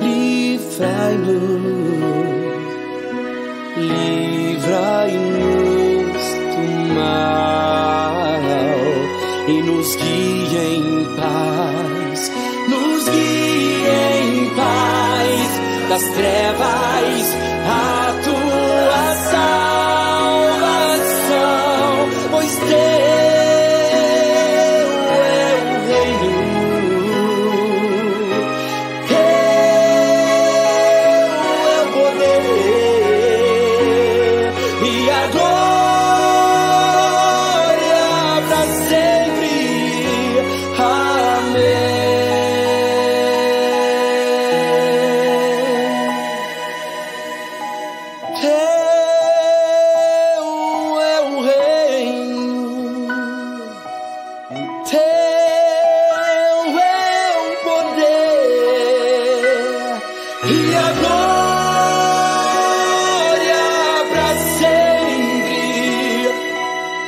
livrai-nos, livrai-nos do mal e nos guie em paz, nos guie em paz das trevas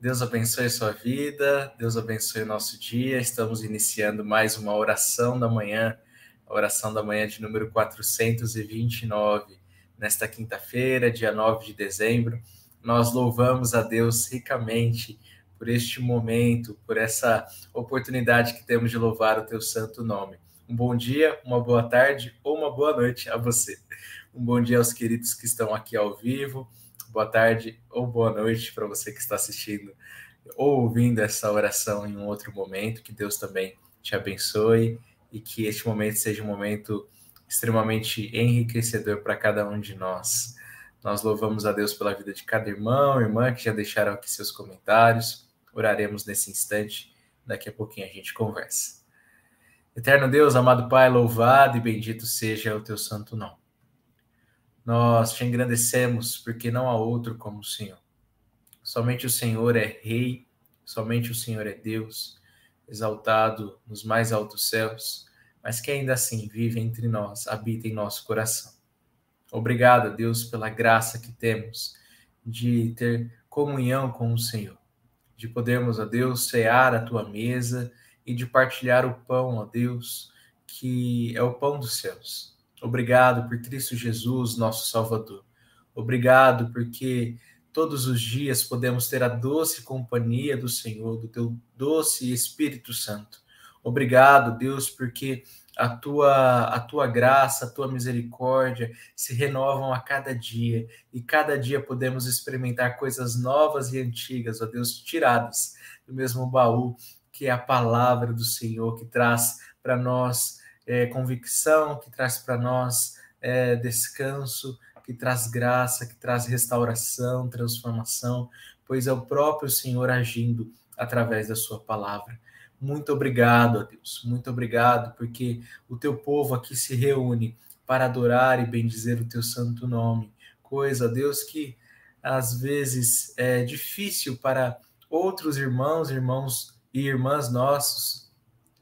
Deus abençoe sua vida, Deus abençoe nosso dia. Estamos iniciando mais uma oração da manhã, a oração da manhã de número 429. Nesta quinta-feira, dia 9 de dezembro, nós louvamos a Deus ricamente por este momento, por essa oportunidade que temos de louvar o teu santo nome. Um bom dia, uma boa tarde ou uma boa noite a você. Um bom dia aos queridos que estão aqui ao vivo. Boa tarde ou boa noite para você que está assistindo ou ouvindo essa oração em um outro momento. Que Deus também te abençoe e que este momento seja um momento extremamente enriquecedor para cada um de nós. Nós louvamos a Deus pela vida de cada irmão, irmã que já deixaram aqui seus comentários. Oraremos nesse instante. Daqui a pouquinho a gente conversa. Eterno Deus, amado Pai, louvado e bendito seja o teu santo nome. Nós te engrandecemos porque não há outro como o Senhor. Somente o Senhor é Rei, somente o Senhor é Deus, exaltado nos mais altos céus, mas que ainda assim vive entre nós, habita em nosso coração. Obrigado, Deus, pela graça que temos de ter comunhão com o Senhor, de podermos, ó Deus, cear a tua mesa e de partilhar o pão, ó Deus, que é o pão dos céus. Obrigado por Cristo Jesus, nosso Salvador. Obrigado porque todos os dias podemos ter a doce companhia do Senhor, do teu doce Espírito Santo. Obrigado, Deus, porque a tua, a tua graça, a tua misericórdia se renovam a cada dia e cada dia podemos experimentar coisas novas e antigas, ó Deus, tiradas do mesmo baú que é a palavra do Senhor, que traz para nós é, convicção, que traz para nós é, descanso, que traz graça, que traz restauração, transformação, pois é o próprio Senhor agindo através da Sua palavra. Muito obrigado, Deus. Muito obrigado, porque o teu povo aqui se reúne para adorar e bendizer o teu santo nome. Coisa, Deus, que às vezes é difícil para outros irmãos, irmãos e irmãs nossos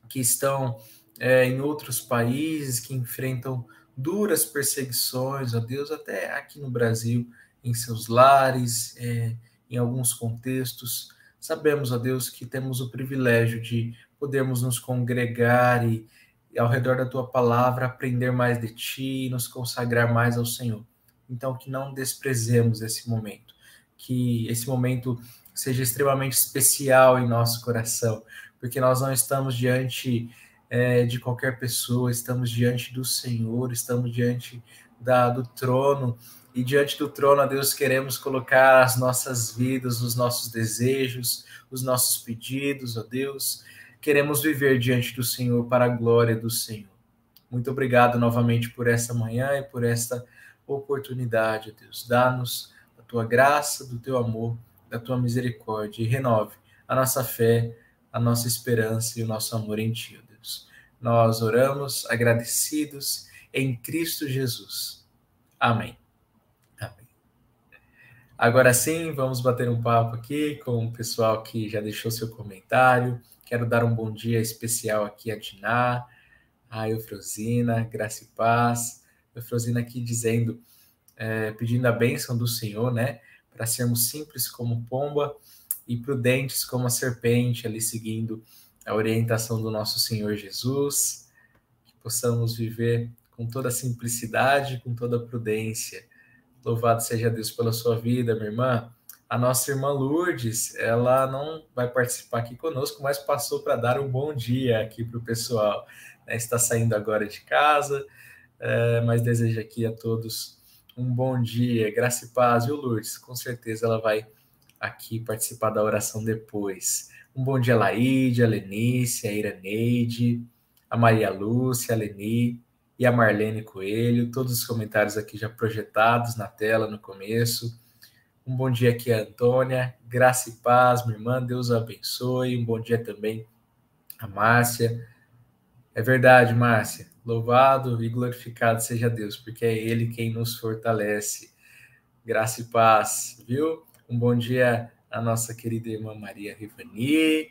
que estão é, em outros países, que enfrentam duras perseguições, ó Deus, até aqui no Brasil, em seus lares, é, em alguns contextos. Sabemos, ó Deus, que temos o privilégio de podermos nos congregar e, e, ao redor da tua palavra, aprender mais de ti e nos consagrar mais ao Senhor. Então, que não desprezemos esse momento, que esse momento seja extremamente especial em nosso coração, porque nós não estamos diante é, de qualquer pessoa, estamos diante do Senhor, estamos diante da, do trono e diante do trono, a Deus, queremos colocar as nossas vidas, os nossos desejos, os nossos pedidos, ó Deus. Queremos viver diante do Senhor para a glória do Senhor. Muito obrigado novamente por essa manhã e por esta oportunidade, ó Deus. Dá-nos a tua graça, do teu amor, da tua misericórdia e renove a nossa fé, a nossa esperança e o nosso amor em ti. Nós oramos agradecidos em Cristo Jesus. Amém. Agora sim, vamos bater um papo aqui com o pessoal que já deixou seu comentário. Quero dar um bom dia especial aqui a Diná, a Eufrosina, Graça e Paz. Eufrosina aqui dizendo, é, pedindo a bênção do Senhor, né? Para sermos simples como pomba e prudentes como a serpente, ali seguindo a orientação do nosso Senhor Jesus. Que possamos viver com toda simplicidade, com toda prudência Louvado seja Deus pela sua vida, minha irmã. A nossa irmã Lourdes, ela não vai participar aqui conosco, mas passou para dar um bom dia aqui para o pessoal. Né? Está saindo agora de casa, é, mas deseja aqui a todos um bom dia, graça e paz, viu, Lourdes? Com certeza ela vai aqui participar da oração depois. Um bom dia, Laíde, a Lenice, a Iraneide, a Maria Lúcia, a Leni, e a Marlene Coelho, todos os comentários aqui já projetados na tela no começo. Um bom dia aqui a Antônia, graça e paz, minha irmã, Deus a abençoe. Um bom dia também a Márcia. É verdade, Márcia. Louvado e glorificado seja Deus, porque é Ele quem nos fortalece. Graça e paz, viu? Um bom dia a nossa querida irmã Maria Rivani,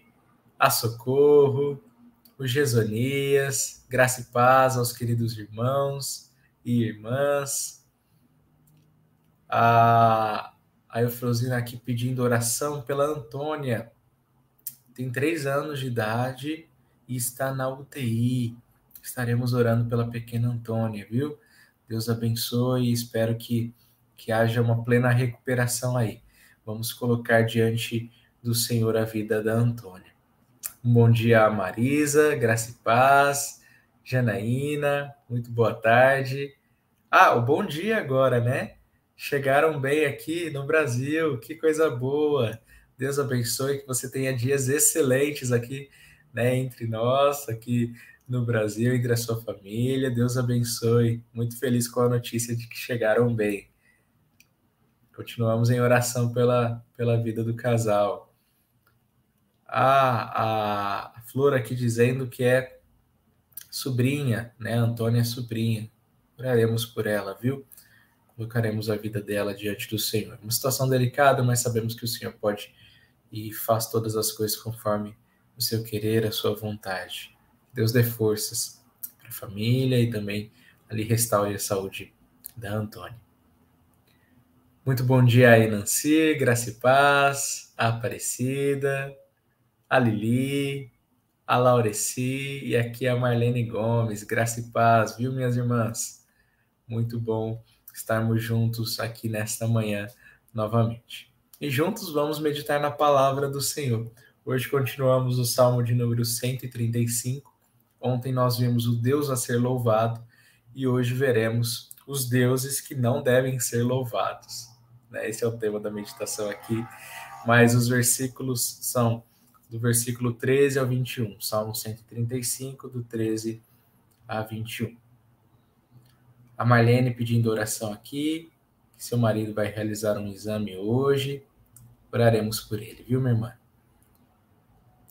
a Socorro, o Gesonias, graça e paz aos queridos irmãos e irmãs. A, a Eufrosina aqui pedindo oração pela Antônia. Tem três anos de idade e está na UTI. Estaremos orando pela pequena Antônia, viu? Deus abençoe e espero que, que haja uma plena recuperação aí. Vamos colocar diante do Senhor a vida da Antônia. Um bom dia a Marisa, Graça e Paz, Janaína, muito boa tarde. Ah, o bom dia agora, né? Chegaram bem aqui no Brasil, que coisa boa. Deus abençoe que você tenha dias excelentes aqui, né, entre nós, aqui no Brasil, entre a sua família. Deus abençoe. Muito feliz com a notícia de que chegaram bem. Continuamos em oração pela, pela vida do casal a, a Flor aqui dizendo que é sobrinha, né? Antônia é sobrinha. Oraremos por ela, viu? Colocaremos a vida dela diante do Senhor. Uma situação delicada, mas sabemos que o Senhor pode e faz todas as coisas conforme o seu querer, a sua vontade. Deus dê forças para a família e também ali restaure a saúde da Antônia. Muito bom dia aí, Nancy, Graça e Paz, a Aparecida, a Lili, a Laureci e aqui a Marlene Gomes. Graça e Paz, viu, minhas irmãs? Muito bom estarmos juntos aqui nesta manhã novamente. E juntos vamos meditar na palavra do Senhor. Hoje continuamos o Salmo de número 135. Ontem nós vimos o Deus a ser louvado e hoje veremos os deuses que não devem ser louvados. Né? Esse é o tema da meditação aqui. Mas os versículos são do versículo 13 ao 21, Salmo 135, do 13 a 21. A Marlene pedindo oração aqui, que seu marido vai realizar um exame hoje. Oraremos por ele, viu, minha irmã?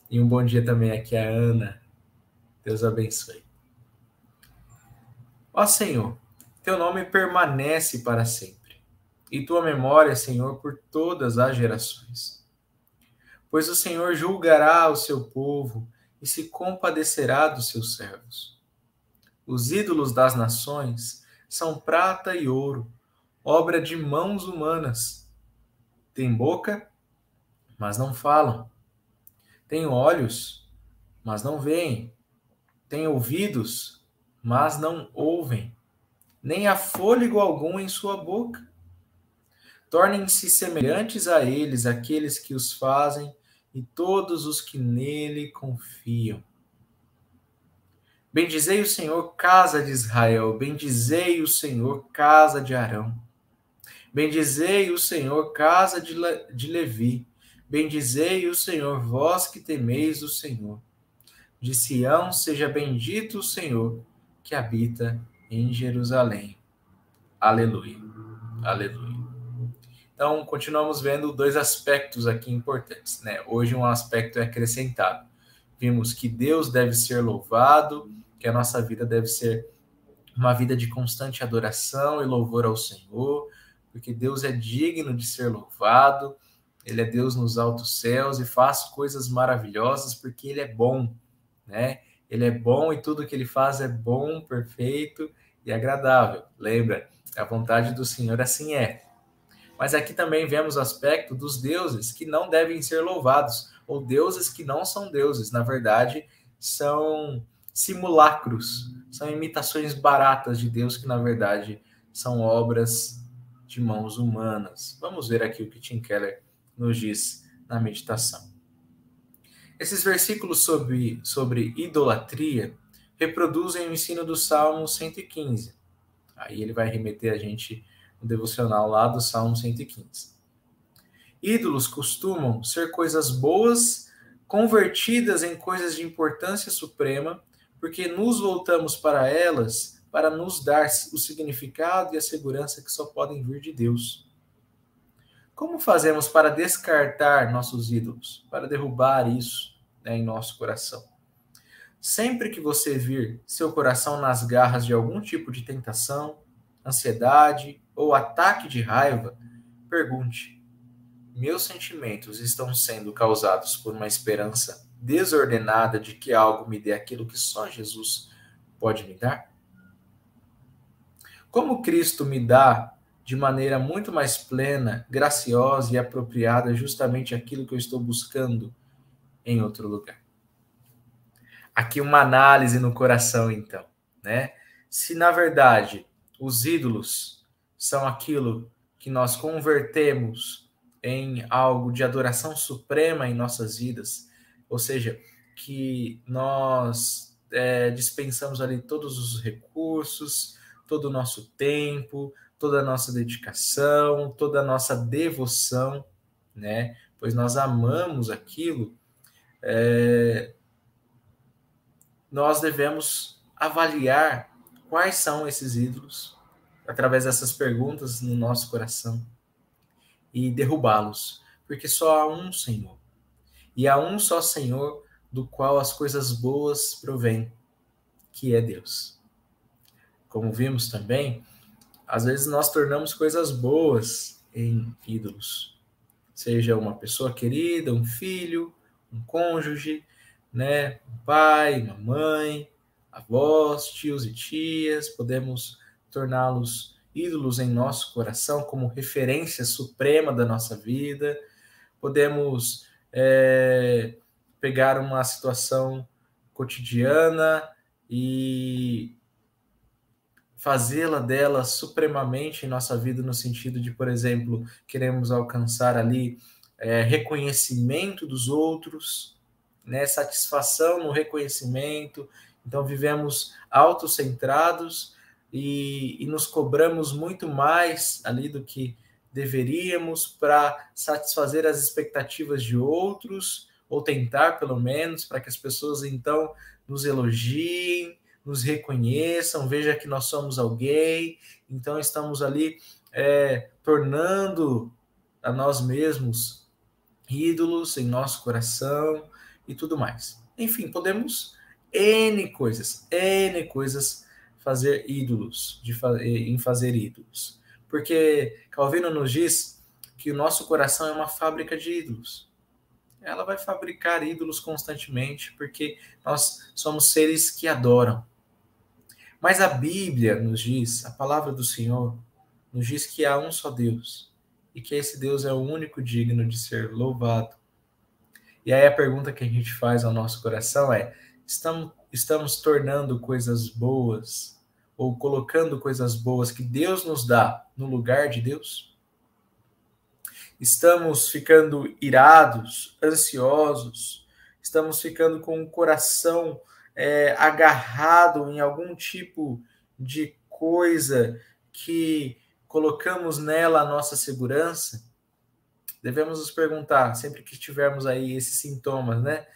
E um bom dia também aqui a Ana. Deus abençoe. Ó Senhor, teu nome permanece para sempre e tua memória, Senhor, por todas as gerações. Pois o Senhor julgará o seu povo e se compadecerá dos seus servos. Os ídolos das nações são prata e ouro, obra de mãos humanas. Tem boca, mas não falam. Tem olhos, mas não veem. Tem ouvidos, mas não ouvem. Nem há fôlego algum em sua boca Tornem-se semelhantes a eles aqueles que os fazem e todos os que nele confiam. Bendizei o Senhor, casa de Israel, bendizei o Senhor, casa de Arão. Bendizei o Senhor, casa de, Le de Levi, bendizei o Senhor, vós que temeis o Senhor. De Sião seja bendito o Senhor, que habita em Jerusalém. Aleluia. Aleluia. Então, continuamos vendo dois aspectos aqui importantes. Né? Hoje, um aspecto é acrescentado. Vimos que Deus deve ser louvado, que a nossa vida deve ser uma vida de constante adoração e louvor ao Senhor, porque Deus é digno de ser louvado, Ele é Deus nos altos céus e faz coisas maravilhosas porque Ele é bom, né? Ele é bom e tudo que Ele faz é bom, perfeito e agradável. Lembra? A vontade do Senhor assim é. Mas aqui também vemos o aspecto dos deuses que não devem ser louvados, ou deuses que não são deuses, na verdade, são simulacros, são imitações baratas de Deus que na verdade são obras de mãos humanas. Vamos ver aqui o que Tim Keller nos diz na meditação. Esses versículos sobre, sobre idolatria reproduzem o ensino do Salmo 115. Aí ele vai remeter a gente no devocional lá do Salmo 115. Ídolos costumam ser coisas boas convertidas em coisas de importância suprema, porque nos voltamos para elas para nos dar o significado e a segurança que só podem vir de Deus. Como fazemos para descartar nossos ídolos, para derrubar isso né, em nosso coração? Sempre que você vir seu coração nas garras de algum tipo de tentação, ansiedade ou ataque de raiva, pergunte: meus sentimentos estão sendo causados por uma esperança desordenada de que algo me dê aquilo que só Jesus pode me dar? Como Cristo me dá de maneira muito mais plena, graciosa e apropriada justamente aquilo que eu estou buscando em outro lugar? Aqui uma análise no coração, então, né? Se na verdade os ídolos são aquilo que nós convertemos em algo de adoração suprema em nossas vidas, ou seja, que nós é, dispensamos ali todos os recursos, todo o nosso tempo, toda a nossa dedicação, toda a nossa devoção, né? Pois nós amamos aquilo, é, nós devemos avaliar quais são esses ídolos, através dessas perguntas no nosso coração e derrubá-los, porque só há um Senhor. E há um só Senhor do qual as coisas boas provêm, que é Deus. Como vimos também, às vezes nós tornamos coisas boas em ídolos. Seja uma pessoa querida, um filho, um cônjuge, né, um pai, uma mãe, avós, tios e tias, podemos torná-los ídolos em nosso coração como referência suprema da nossa vida. Podemos é, pegar uma situação cotidiana e fazê-la dela supremamente em nossa vida, no sentido de, por exemplo, queremos alcançar ali é, reconhecimento dos outros, né, satisfação no reconhecimento. Então, vivemos autocentrados e, e nos cobramos muito mais ali do que deveríamos para satisfazer as expectativas de outros, ou tentar pelo menos, para que as pessoas então nos elogiem, nos reconheçam, veja que nós somos alguém, então estamos ali é, tornando a nós mesmos ídolos em nosso coração e tudo mais. Enfim, podemos N coisas, N coisas fazer ídolos, de, em fazer ídolos. Porque Calvino nos diz que o nosso coração é uma fábrica de ídolos ela vai fabricar ídolos constantemente, porque nós somos seres que adoram. Mas a Bíblia nos diz, a palavra do Senhor, nos diz que há um só Deus e que esse Deus é o único digno de ser louvado. E aí a pergunta que a gente faz ao nosso coração é: estamos, estamos tornando coisas boas ou colocando coisas boas que Deus nos dá no lugar de Deus? Estamos ficando irados, ansiosos, estamos ficando com o coração é, agarrado em algum tipo de coisa que colocamos nela a nossa segurança, devemos nos perguntar, sempre que tivermos aí esses sintomas, né?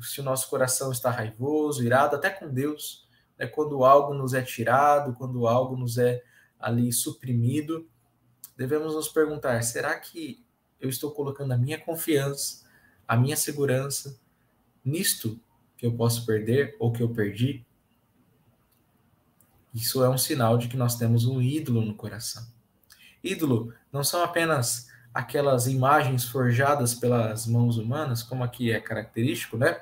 Se o nosso coração está raivoso, irado, até com Deus, né? quando algo nos é tirado, quando algo nos é ali suprimido, devemos nos perguntar: será que eu estou colocando a minha confiança, a minha segurança nisto que eu posso perder ou que eu perdi, isso é um sinal de que nós temos um ídolo no coração. Ídolo não são apenas aquelas imagens forjadas pelas mãos humanas, como aqui é característico, né?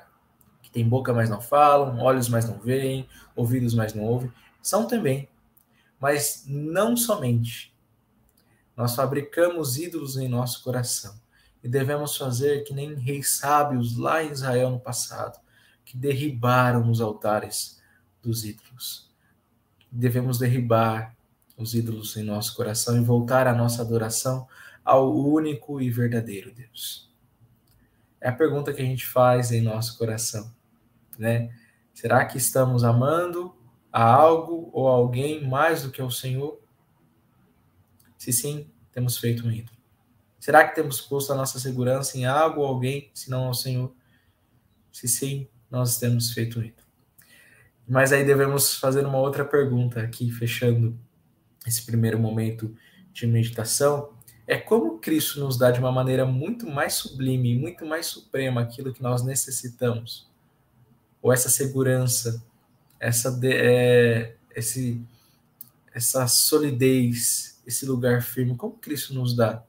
Tem boca, mas não falam, olhos, mas não veem, ouvidos, mas não ouvem. São também, mas não somente. Nós fabricamos ídolos em nosso coração e devemos fazer que nem reis sábios lá em Israel no passado, que derribaram os altares dos ídolos. Devemos derribar os ídolos em nosso coração e voltar a nossa adoração ao único e verdadeiro Deus. É a pergunta que a gente faz em nosso coração, né? Será que estamos amando a algo ou alguém mais do que ao Senhor? Se sim, temos feito um ídolo. Será que temos posto a nossa segurança em algo ou alguém, senão ao Senhor? Se sim, nós temos feito isso. Mas aí devemos fazer uma outra pergunta aqui, fechando esse primeiro momento de meditação. É como Cristo nos dá de uma maneira muito mais sublime, muito mais suprema aquilo que nós necessitamos. Ou essa segurança, essa, é, esse, essa solidez, esse lugar firme, como Cristo nos dá.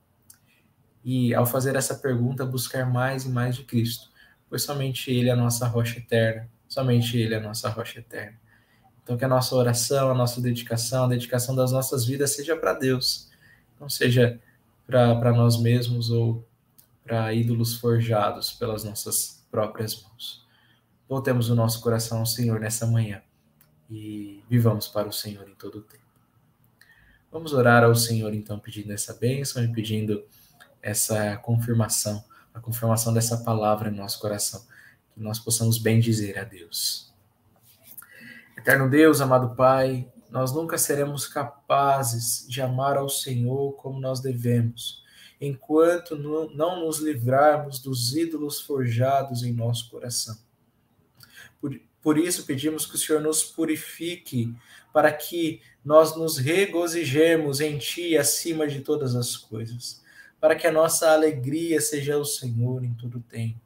E ao fazer essa pergunta, buscar mais e mais de Cristo pois somente Ele é a nossa rocha eterna, somente Ele é a nossa rocha eterna. Então, que a nossa oração, a nossa dedicação, a dedicação das nossas vidas seja para Deus, não seja para nós mesmos ou para ídolos forjados pelas nossas próprias mãos. Voltemos o nosso coração ao Senhor nessa manhã e vivamos para o Senhor em todo o tempo. Vamos orar ao Senhor, então, pedindo essa bênção e pedindo essa confirmação a confirmação dessa palavra em nosso coração, que nós possamos bem dizer a Deus. Eterno Deus, amado Pai, nós nunca seremos capazes de amar ao Senhor como nós devemos, enquanto não nos livrarmos dos ídolos forjados em nosso coração. Por, por isso pedimos que o Senhor nos purifique, para que nós nos regozijemos em Ti acima de todas as coisas para que a nossa alegria seja o Senhor em todo o tempo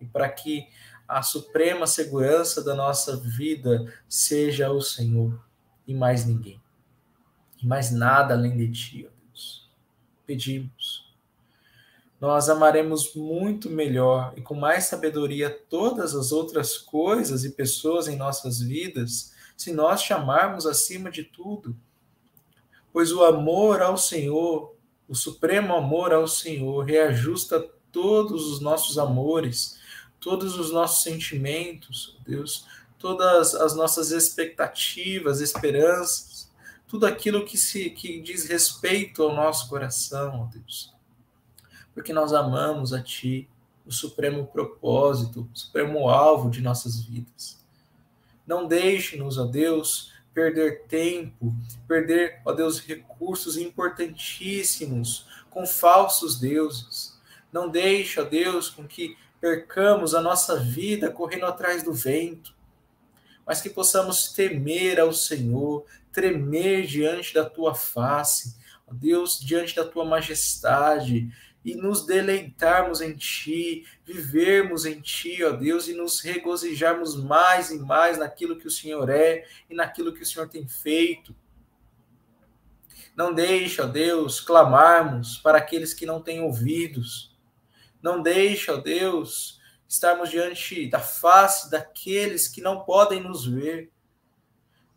e para que a suprema segurança da nossa vida seja o Senhor e mais ninguém. E mais nada além de ti, ó Deus. Pedimos. Nós amaremos muito melhor e com mais sabedoria todas as outras coisas e pessoas em nossas vidas se nós chamarmos acima de tudo pois o amor ao Senhor, o supremo amor ao Senhor, reajusta todos os nossos amores, todos os nossos sentimentos, Deus, todas as nossas expectativas, esperanças, tudo aquilo que se que diz respeito ao nosso coração, Deus. Porque nós amamos a ti, o supremo propósito, o supremo alvo de nossas vidas. Não deixe-nos, ó Deus, perder tempo, perder, ó Deus, recursos importantíssimos com falsos deuses. Não deixe, ó Deus, com que percamos a nossa vida correndo atrás do vento, mas que possamos temer ao Senhor, tremer diante da tua face, ó Deus, diante da tua majestade, e nos deleitarmos em Ti, vivermos em Ti, ó Deus, e nos regozijarmos mais e mais naquilo que o Senhor é e naquilo que o Senhor tem feito. Não deixe, ó Deus, clamarmos para aqueles que não têm ouvidos. Não deixe, ó Deus, estarmos diante da face daqueles que não podem nos ver.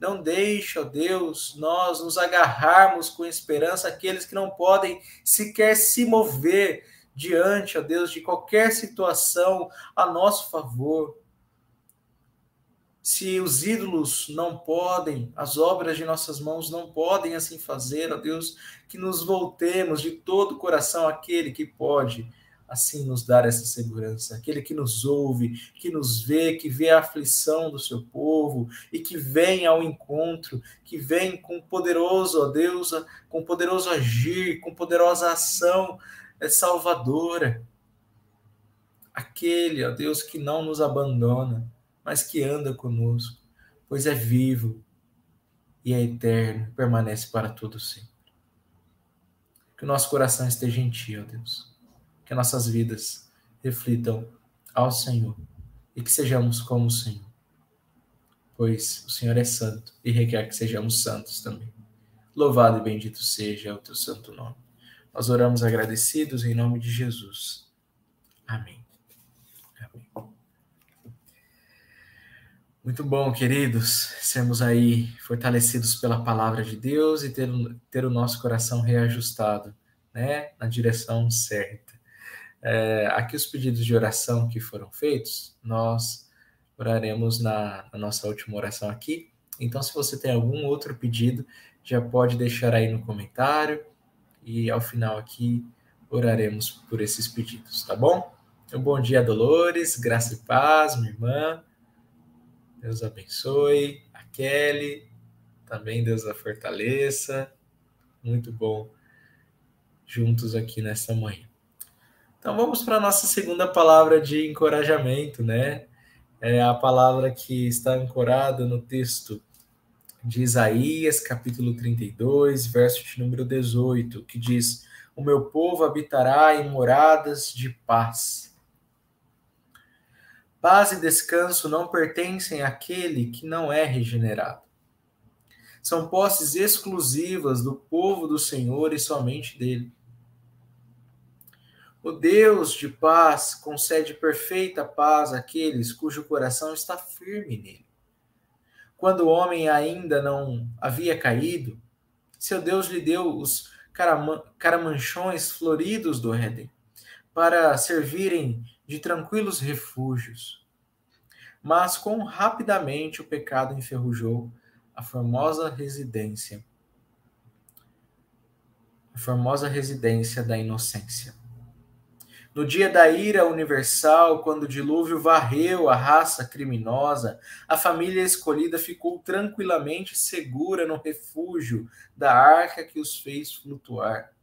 Não deixe, ó Deus, nós nos agarrarmos com esperança aqueles que não podem sequer se mover diante, ó Deus, de qualquer situação a nosso favor. Se os ídolos não podem, as obras de nossas mãos não podem assim fazer, ó Deus, que nos voltemos de todo o coração àquele que pode assim nos dar essa segurança. Aquele que nos ouve, que nos vê, que vê a aflição do seu povo e que vem ao encontro, que vem com poderoso, ó Deus, com poderoso agir, com poderosa ação é salvadora. Aquele, ó Deus, que não nos abandona, mas que anda conosco, pois é vivo e é eterno, permanece para todo sempre. Que o nosso coração esteja em Ti, ó Deus que nossas vidas reflitam ao Senhor e que sejamos como o Senhor. Pois o Senhor é santo e requer que sejamos santos também. Louvado e bendito seja o teu santo nome. Nós oramos agradecidos em nome de Jesus. Amém. Amém. Muito bom, queridos, sermos aí fortalecidos pela palavra de Deus e ter, ter o nosso coração reajustado, né, na direção certa. É, aqui os pedidos de oração que foram feitos, nós oraremos na, na, nossa última oração aqui. Então, se você tem algum outro pedido, já pode deixar aí no comentário e ao final aqui oraremos por esses pedidos, tá bom? Então, bom dia, Dolores, graça e paz, minha irmã. Deus abençoe. A Kelly, também Deus a fortaleça. Muito bom juntos aqui nessa manhã. Então vamos para a nossa segunda palavra de encorajamento, né? É a palavra que está ancorada no texto de Isaías, capítulo 32, verso de número 18, que diz: O meu povo habitará em moradas de paz. Paz e descanso não pertencem àquele que não é regenerado. São posses exclusivas do povo do Senhor e somente dele. O Deus de paz concede perfeita paz àqueles cujo coração está firme nele. Quando o homem ainda não havia caído, seu Deus lhe deu os caramanchões floridos do Éden para servirem de tranquilos refúgios. Mas quão rapidamente o pecado enferrujou a formosa residência, a formosa residência da inocência. No dia da ira universal, quando o dilúvio varreu a raça criminosa, a família escolhida ficou tranquilamente segura no refúgio da arca que os fez flutuar.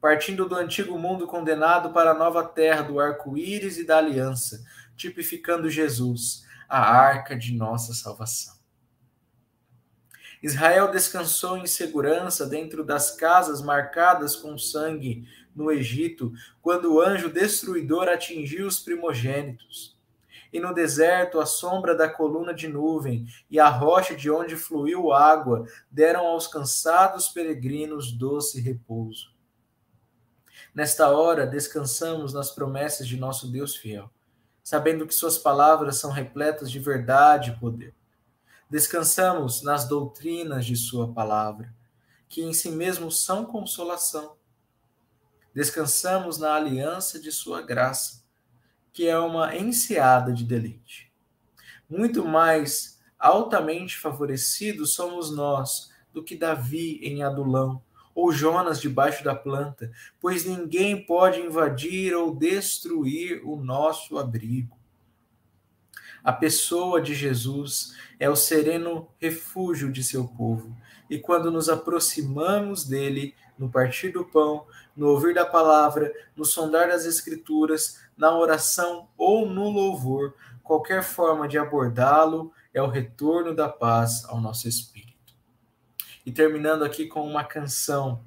Partindo do antigo mundo condenado para a nova terra do arco-íris e da aliança, tipificando Jesus, a arca de nossa salvação. Israel descansou em segurança dentro das casas marcadas com sangue no Egito, quando o anjo destruidor atingiu os primogênitos. E no deserto, a sombra da coluna de nuvem e a rocha de onde fluiu água deram aos cansados peregrinos doce repouso. Nesta hora, descansamos nas promessas de nosso Deus fiel, sabendo que Suas palavras são repletas de verdade e poder. Descansamos nas doutrinas de Sua palavra que em si mesmos são consolação. Descansamos na aliança de Sua graça, que é uma enseada de deleite. Muito mais altamente favorecidos somos nós do que Davi em Adulão, ou Jonas debaixo da planta, pois ninguém pode invadir ou destruir o nosso abrigo. A pessoa de Jesus é o sereno refúgio de seu povo, e quando nos aproximamos dele, no partir do pão, no ouvir da palavra, no sondar das Escrituras, na oração ou no louvor, qualquer forma de abordá-lo é o retorno da paz ao nosso espírito. E terminando aqui com uma canção,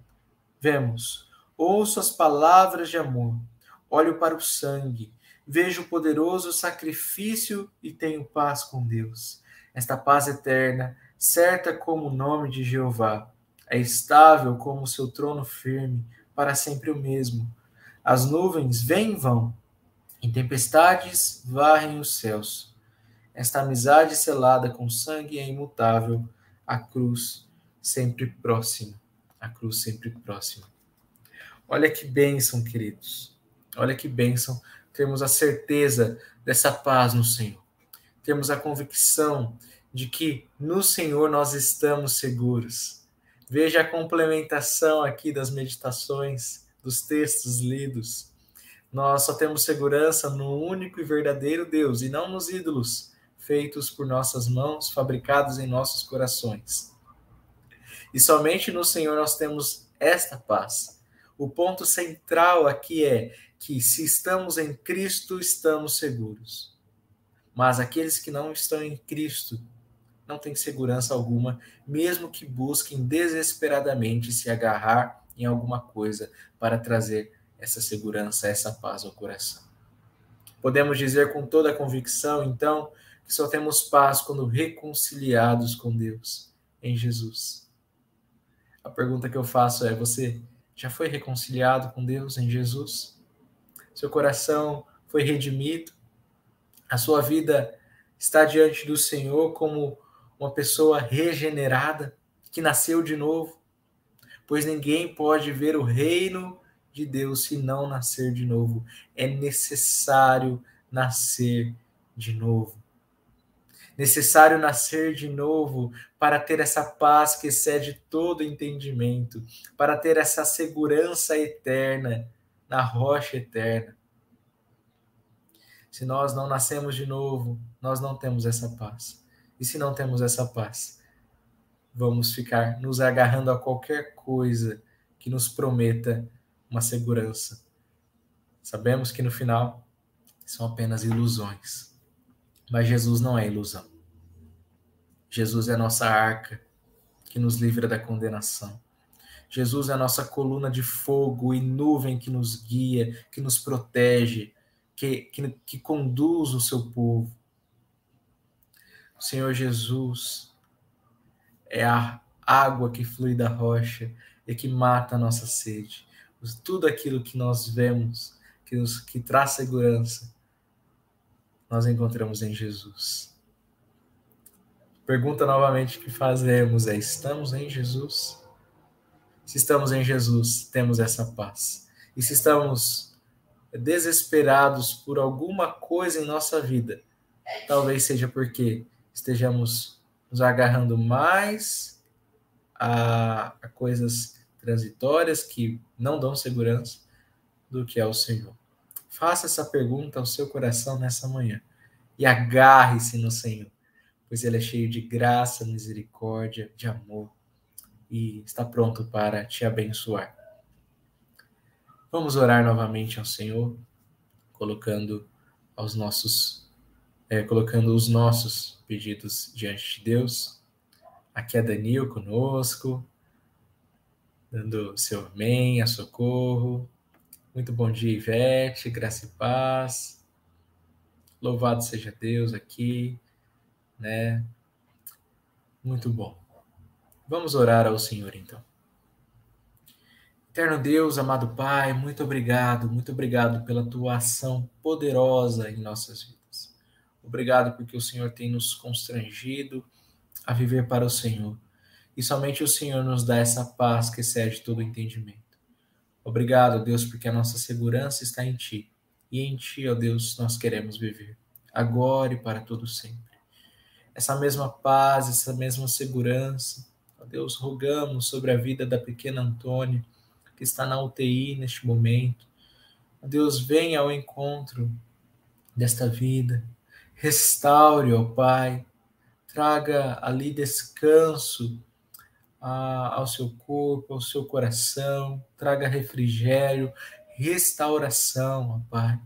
vemos: ouço as palavras de amor, olho para o sangue, vejo o poderoso sacrifício e tenho paz com Deus. Esta paz eterna, certa como o nome de Jeová, é estável como o seu trono firme, para sempre o mesmo. As nuvens vêm e vão, em tempestades varrem os céus. Esta amizade selada com sangue é imutável, a cruz sempre próxima, a cruz sempre próxima. Olha que bênção, queridos. Olha que bênção termos a certeza dessa paz no Senhor. Temos a convicção de que no Senhor nós estamos seguros. Veja a complementação aqui das meditações, dos textos lidos. Nós só temos segurança no único e verdadeiro Deus e não nos ídolos feitos por nossas mãos, fabricados em nossos corações. E somente no Senhor nós temos esta paz. O ponto central aqui é que se estamos em Cristo, estamos seguros. Mas aqueles que não estão em Cristo não têm segurança alguma, mesmo que busquem desesperadamente se agarrar em alguma coisa para trazer essa segurança, essa paz ao coração. Podemos dizer com toda a convicção, então, que só temos paz quando reconciliados com Deus em Jesus. A pergunta que eu faço é: você já foi reconciliado com Deus em Jesus? seu coração foi redimido, a sua vida está diante do Senhor como uma pessoa regenerada, que nasceu de novo, pois ninguém pode ver o reino de Deus se não nascer de novo. É necessário nascer de novo. Necessário nascer de novo para ter essa paz que excede todo entendimento, para ter essa segurança eterna na rocha eterna. Se nós não nascemos de novo, nós não temos essa paz. E se não temos essa paz, vamos ficar nos agarrando a qualquer coisa que nos prometa uma segurança. Sabemos que no final são apenas ilusões. Mas Jesus não é ilusão. Jesus é a nossa arca que nos livra da condenação. Jesus é a nossa coluna de fogo e nuvem que nos guia, que nos protege, que, que, que conduz o seu povo. O Senhor Jesus é a água que flui da rocha e que mata a nossa sede. Tudo aquilo que nós vemos, que, nos, que traz segurança, nós encontramos em Jesus. Pergunta novamente que fazemos é: estamos em Jesus? Se estamos em Jesus, temos essa paz. E se estamos desesperados por alguma coisa em nossa vida, talvez seja porque estejamos nos agarrando mais a, a coisas transitórias que não dão segurança do que ao Senhor. Faça essa pergunta ao seu coração nessa manhã e agarre-se no Senhor, pois Ele é cheio de graça, misericórdia, de amor e está pronto para te abençoar. Vamos orar novamente ao Senhor, colocando aos nossos, é, colocando os nossos pedidos diante de Deus. Aqui é Danil conosco, dando seu amém, a socorro. Muito bom dia, Ivete, graça e paz. Louvado seja Deus aqui, né? Muito bom. Vamos orar ao Senhor então. Eterno Deus, amado Pai, muito obrigado, muito obrigado pela tua ação poderosa em nossas vidas. Obrigado porque o Senhor tem nos constrangido a viver para o Senhor. e somente o Senhor nos dá essa paz que excede todo entendimento. Obrigado, Deus, porque a nossa segurança está em Ti, e em Ti, ó Deus, nós queremos viver, agora e para todo sempre. Essa mesma paz, essa mesma segurança, ó Deus, rogamos sobre a vida da pequena Antônia, que está na UTI neste momento. Ó Deus, venha ao encontro desta vida, restaure, ó Pai, traga ali descanso a, ao seu corpo, ao seu coração, traga refrigério, restauração, ó Pai.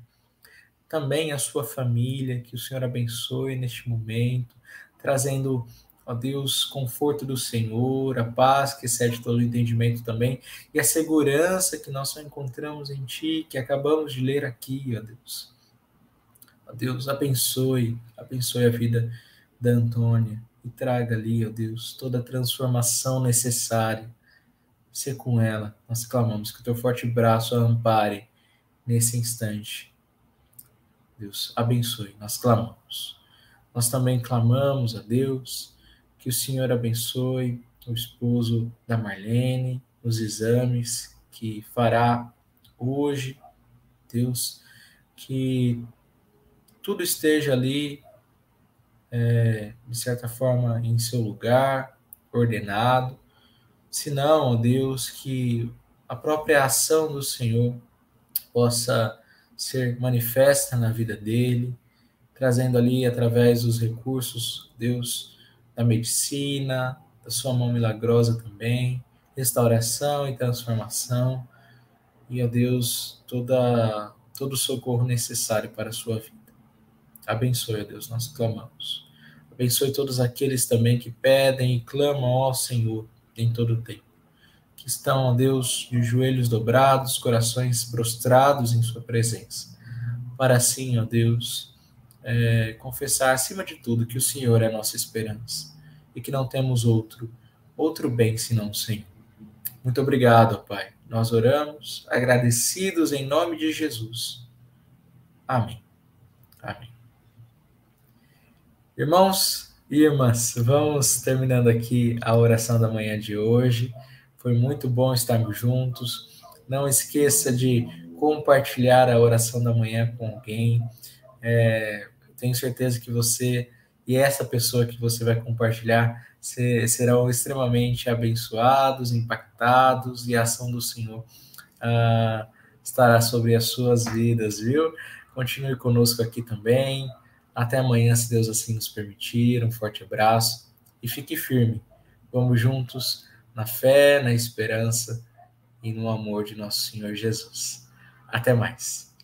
Também a sua família, que o Senhor abençoe neste momento, trazendo, ó Deus, conforto do Senhor, a paz que excede todo o entendimento também, e a segurança que nós só encontramos em Ti, que acabamos de ler aqui, ó Deus. Ó Deus, abençoe, abençoe a vida da Antônia e traga ali, ó Deus, toda a transformação necessária. Ser com ela. Nós clamamos que o teu forte braço a ampare nesse instante. Deus, abençoe. Nós clamamos. Nós também clamamos a Deus que o Senhor abençoe o esposo da Marlene, os exames que fará hoje. Deus, que tudo esteja ali é, de certa forma, em seu lugar, ordenado. Se não, ó Deus, que a própria ação do Senhor possa ser manifesta na vida dele, trazendo ali através dos recursos, Deus, da medicina, da sua mão milagrosa também, restauração e transformação, e, ó Deus, toda, todo o socorro necessário para a sua vida. Abençoe, Deus, nós clamamos. Abençoe todos aqueles também que pedem e clamam ao Senhor em todo o tempo. Que estão, ó Deus, de joelhos dobrados, corações prostrados em Sua presença. Para assim, ó Deus, é, confessar acima de tudo que o Senhor é nossa esperança e que não temos outro, outro bem senão o Senhor. Muito obrigado, Pai. Nós oramos agradecidos em nome de Jesus. Amém. Amém. Irmãos e irmãs, vamos terminando aqui a oração da manhã de hoje. Foi muito bom estarmos juntos. Não esqueça de compartilhar a oração da manhã com alguém. É, tenho certeza que você e essa pessoa que você vai compartilhar serão extremamente abençoados, impactados e a ação do Senhor ah, estará sobre as suas vidas, viu? Continue conosco aqui também. Até amanhã, se Deus assim nos permitir. Um forte abraço e fique firme. Vamos juntos na fé, na esperança e no amor de nosso Senhor Jesus. Até mais.